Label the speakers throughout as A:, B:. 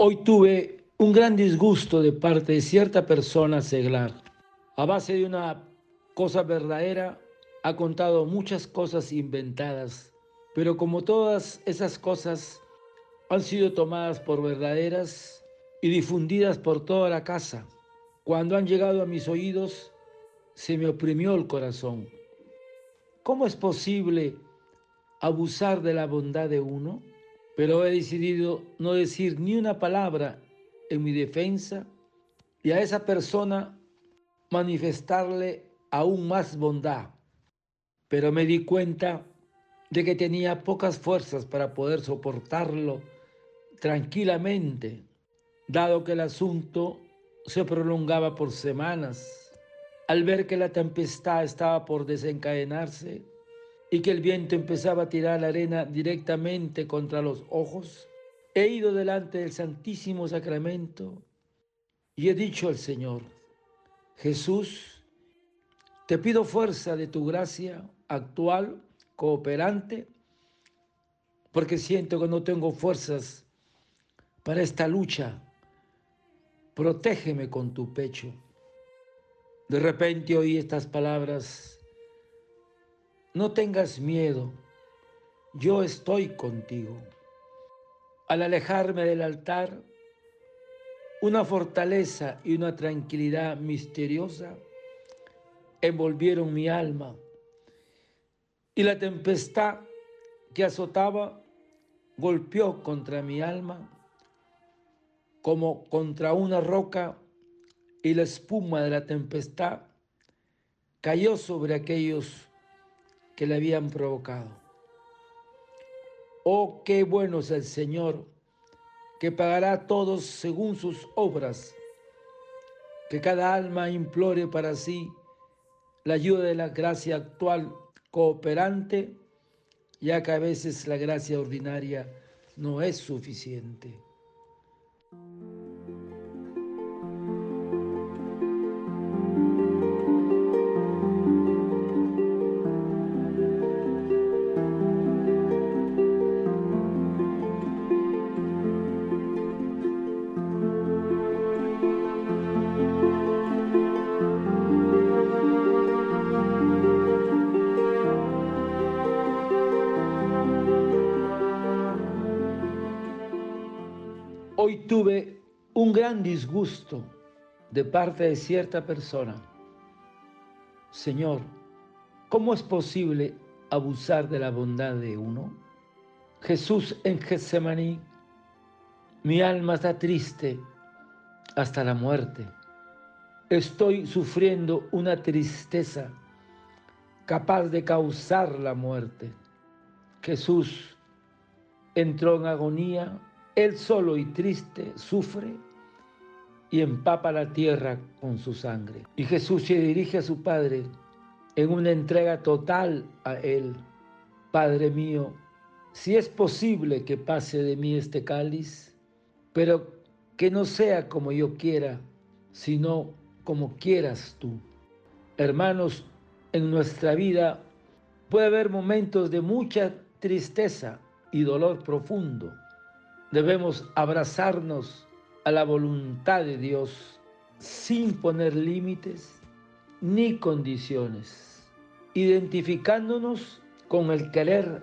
A: Hoy tuve un gran disgusto de parte de cierta persona seglar. A base de una cosa verdadera, ha contado muchas cosas inventadas, pero como todas esas cosas han sido tomadas por verdaderas y difundidas por toda la casa, cuando han llegado a mis oídos, se me oprimió el corazón. ¿Cómo es posible abusar de la bondad de uno? Pero he decidido no decir ni una palabra en mi defensa y a esa persona manifestarle aún más bondad. Pero me di cuenta de que tenía pocas fuerzas para poder soportarlo tranquilamente, dado que el asunto se prolongaba por semanas. Al ver que la tempestad estaba por desencadenarse, y que el viento empezaba a tirar la arena directamente contra los ojos, he ido delante del Santísimo Sacramento y he dicho al Señor, Jesús, te pido fuerza de tu gracia actual, cooperante, porque siento que no tengo fuerzas para esta lucha. Protégeme con tu pecho. De repente oí estas palabras no tengas miedo, yo estoy contigo. Al alejarme del altar, una fortaleza y una tranquilidad misteriosa envolvieron mi alma y la tempestad que azotaba golpeó contra mi alma como contra una roca y la espuma de la tempestad cayó sobre aquellos que le habían provocado. Oh, qué bueno es el Señor, que pagará a todos según sus obras, que cada alma implore para sí la ayuda de la gracia actual cooperante, ya que a veces la gracia ordinaria no es suficiente. Hoy tuve un gran disgusto de parte de cierta persona. Señor, ¿cómo es posible abusar de la bondad de uno? Jesús en Getsemaní, mi alma está triste hasta la muerte. Estoy sufriendo una tristeza capaz de causar la muerte. Jesús entró en agonía él solo y triste sufre y empapa la tierra con su sangre. Y Jesús se dirige a su Padre en una entrega total a Él. Padre mío, si es posible que pase de mí este cáliz, pero que no sea como yo quiera, sino como quieras tú. Hermanos, en nuestra vida puede haber momentos de mucha tristeza y dolor profundo Debemos abrazarnos a la voluntad de Dios sin poner límites ni condiciones, identificándonos con el querer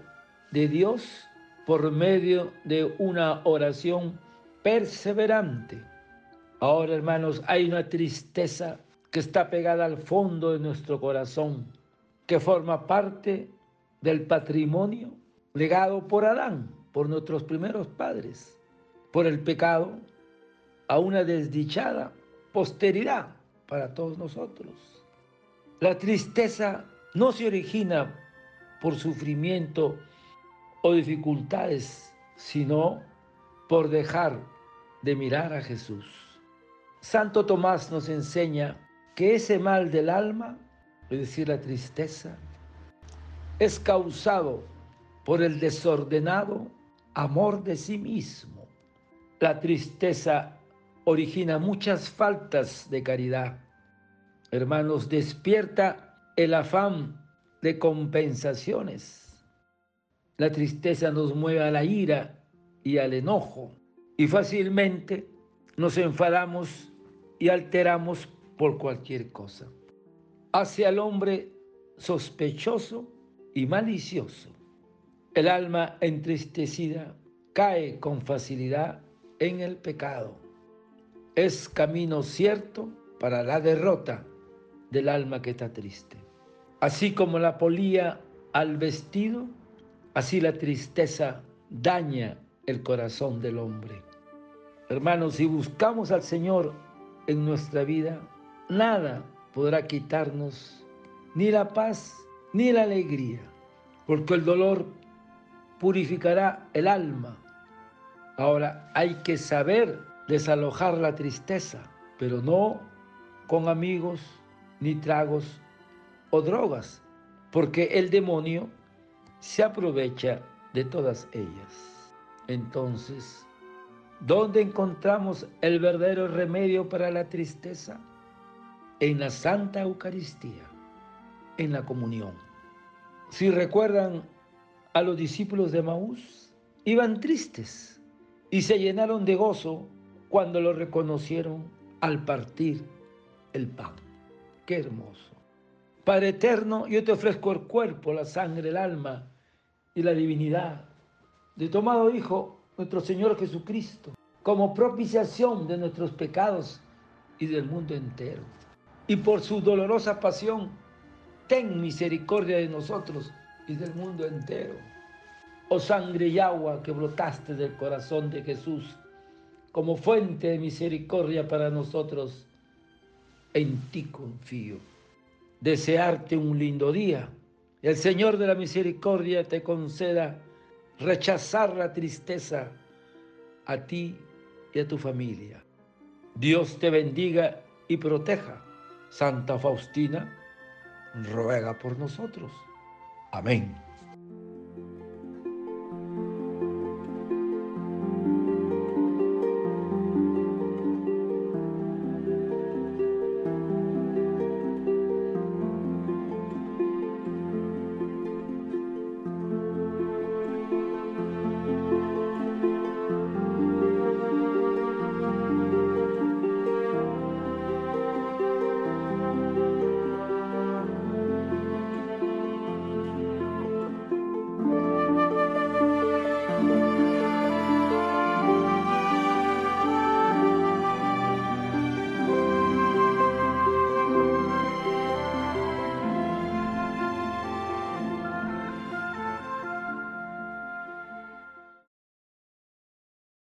A: de Dios por medio de una oración perseverante. Ahora, hermanos, hay una tristeza que está pegada al fondo de nuestro corazón, que forma parte del patrimonio legado por Adán por nuestros primeros padres, por el pecado, a una desdichada posteridad para todos nosotros. La tristeza no se origina por sufrimiento o dificultades, sino por dejar de mirar a Jesús. Santo Tomás nos enseña que ese mal del alma, es decir, la tristeza, es causado por el desordenado amor de sí mismo. La tristeza origina muchas faltas de caridad. Hermanos, despierta el afán de compensaciones. La tristeza nos mueve a la ira y al enojo. y fácilmente nos enfadamos y alteramos por cualquier cosa. Hace al hombre sospechoso y malicioso. El alma entristecida cae con facilidad en el pecado. Es camino cierto para la derrota del alma que está triste. Así como la polía al vestido, así la tristeza daña el corazón del hombre. Hermanos, si buscamos al Señor en nuestra vida, nada podrá quitarnos ni la paz ni la alegría, porque el dolor purificará el alma. Ahora hay que saber desalojar la tristeza, pero no con amigos, ni tragos o drogas, porque el demonio se aprovecha de todas ellas. Entonces, ¿dónde encontramos el verdadero remedio para la tristeza? En la Santa Eucaristía, en la comunión. Si recuerdan a los discípulos de Maús, iban tristes y se llenaron de gozo cuando lo reconocieron al partir el pan. Qué hermoso. Padre eterno, yo te ofrezco el cuerpo, la sangre, el alma y la divinidad de tu amado Hijo, nuestro Señor Jesucristo, como propiciación de nuestros pecados y del mundo entero. Y por su dolorosa pasión, ten misericordia de nosotros y del mundo entero. Oh sangre y agua que brotaste del corazón de Jesús, como fuente de misericordia para nosotros, en ti confío. Desearte un lindo día. El Señor de la misericordia te conceda rechazar la tristeza a ti y a tu familia. Dios te bendiga y proteja. Santa Faustina, ruega por nosotros. Amém.